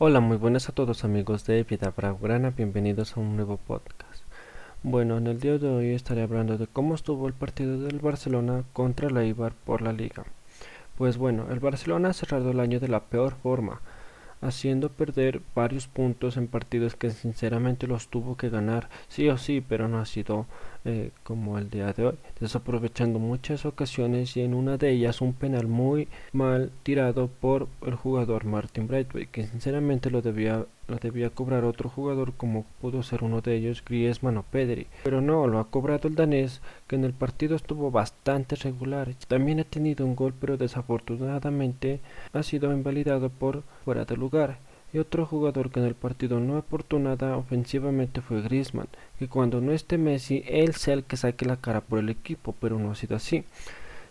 Hola, muy buenas a todos amigos de Vida Braugrana, bienvenidos a un nuevo podcast. Bueno, en el día de hoy estaré hablando de cómo estuvo el partido del Barcelona contra la Ibar por la Liga. Pues bueno, el Barcelona ha cerrado el año de la peor forma, haciendo perder varios puntos en partidos que sinceramente los tuvo que ganar sí o sí, pero no ha sido eh, como el día de hoy, desaprovechando muchas ocasiones y en una de ellas un penal muy mal tirado por el jugador Martin Braithwaite, que sinceramente lo debía lo debía cobrar otro jugador como pudo ser uno de ellos Griezmann o Pedri, pero no, lo ha cobrado el danés que en el partido estuvo bastante regular. También ha tenido un gol pero desafortunadamente ha sido invalidado por fuera de lugar. Y otro jugador que en el partido no aportó nada ofensivamente fue Griezmann, que cuando no esté Messi, él sea el que saque la cara por el equipo, pero no ha sido así,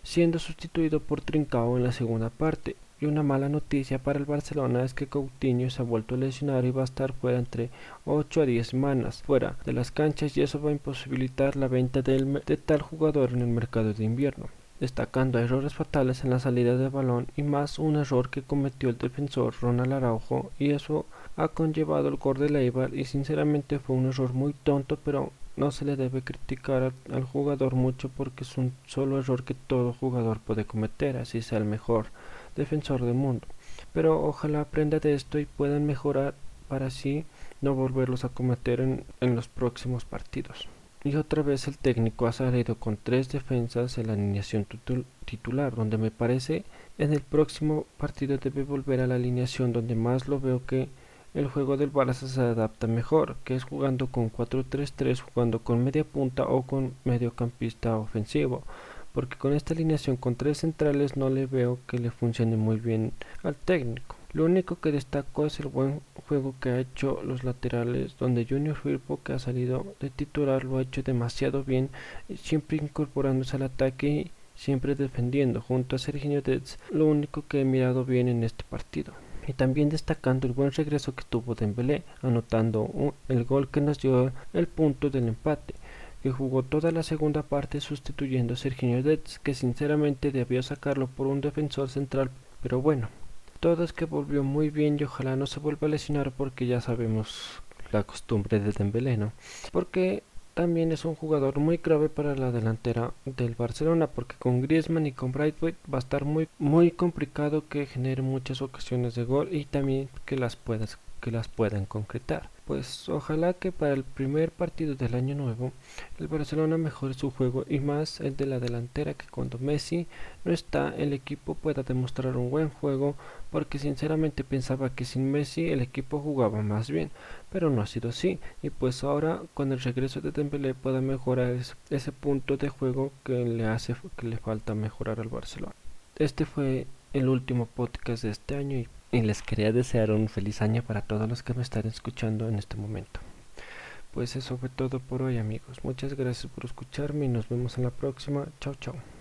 siendo sustituido por Trincao en la segunda parte. Y una mala noticia para el Barcelona es que Coutinho se ha vuelto a lesionar y va a estar fuera entre 8 a 10 semanas. Fuera de las canchas y eso va a imposibilitar la venta de tal jugador en el mercado de invierno destacando errores fatales en la salida de balón y más un error que cometió el defensor Ronald Araujo y eso ha conllevado el gol de Leibar y sinceramente fue un error muy tonto pero no se le debe criticar al jugador mucho porque es un solo error que todo jugador puede cometer así sea el mejor defensor del mundo. Pero ojalá aprenda de esto y puedan mejorar para así no volverlos a cometer en, en los próximos partidos. Y otra vez el técnico ha salido con tres defensas en la alineación titular, donde me parece en el próximo partido debe volver a la alineación donde más lo veo que el juego del Barça se adapta mejor, que es jugando con 4-3-3, jugando con media punta o con mediocampista ofensivo, porque con esta alineación con tres centrales no le veo que le funcione muy bien al técnico. Lo único que destaco es el buen juego que ha hecho los laterales, donde Junior Firpo, que ha salido de titular, lo ha hecho demasiado bien, siempre incorporándose al ataque y siempre defendiendo, junto a Serginho Dez, lo único que he mirado bien en este partido. Y también destacando el buen regreso que tuvo Dembélé, anotando el gol que nos dio el punto del empate que jugó toda la segunda parte sustituyendo a Serginho Dez, que sinceramente debió sacarlo por un defensor central, pero bueno, todo es que volvió muy bien y ojalá no se vuelva a lesionar porque ya sabemos la costumbre de Dembélé, ¿no? Porque también es un jugador muy grave para la delantera del Barcelona porque con Griezmann y con Brightway va a estar muy muy complicado que genere muchas ocasiones de gol y también que las puedas que las puedan concretar. Pues ojalá que para el primer partido del año nuevo el Barcelona mejore su juego y más el de la delantera que cuando Messi no está el equipo pueda demostrar un buen juego porque sinceramente pensaba que sin Messi el equipo jugaba más bien pero no ha sido así y pues ahora con el regreso de Dembélé pueda mejorar ese, punto de juego que le hace que le falta mejorar al Barcelona. Este fue el último podcast de este año y y les quería desear un feliz año para todos los que me están escuchando en este momento. Pues eso fue todo por hoy amigos. Muchas gracias por escucharme y nos vemos en la próxima. Chao chao.